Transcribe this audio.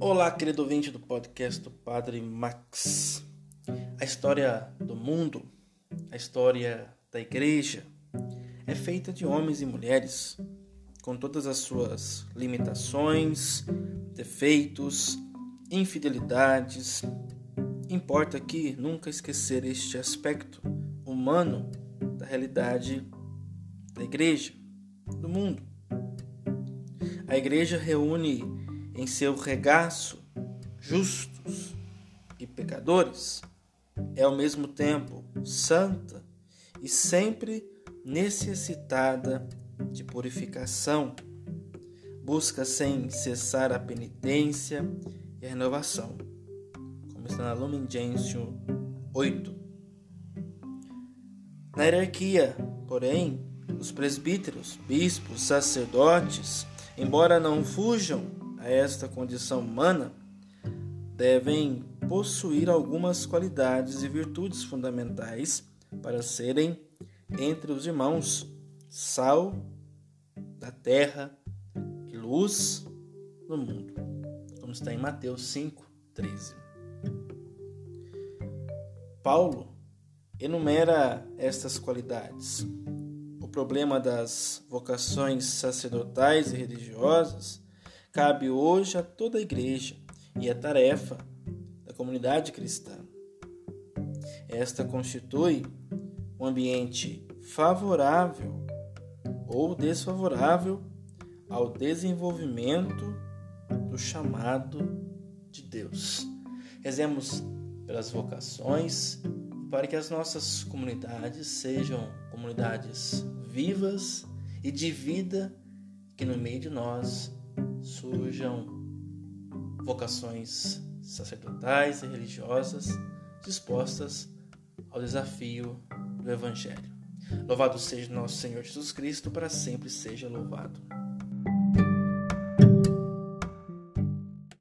Olá, querido ouvinte do podcast do Padre Max. A história do mundo, a história da igreja, é feita de homens e mulheres, com todas as suas limitações, defeitos, infidelidades. Importa aqui nunca esquecer este aspecto humano da realidade da igreja, do mundo. A igreja reúne em seu regaço justos e pecadores, é ao mesmo tempo santa e sempre necessitada de purificação. Busca sem cessar a penitência e a renovação, como está na Lumen Gentium 8. Na hierarquia, porém, os presbíteros, bispos, sacerdotes, embora não fujam a esta condição humana devem possuir algumas qualidades e virtudes fundamentais para serem entre os irmãos sal da terra e luz no mundo, como está em Mateus 5:13. Paulo enumera estas qualidades. O problema das vocações sacerdotais e religiosas cabe hoje a toda a igreja e é tarefa da comunidade cristã. Esta constitui um ambiente favorável ou desfavorável ao desenvolvimento do chamado de Deus. Rezemos pelas vocações para que as nossas comunidades sejam comunidades vivas e de vida que no meio de nós surjam vocações sacerdotais e religiosas dispostas ao desafio do Evangelho. Louvado seja nosso Senhor Jesus Cristo, para sempre seja louvado.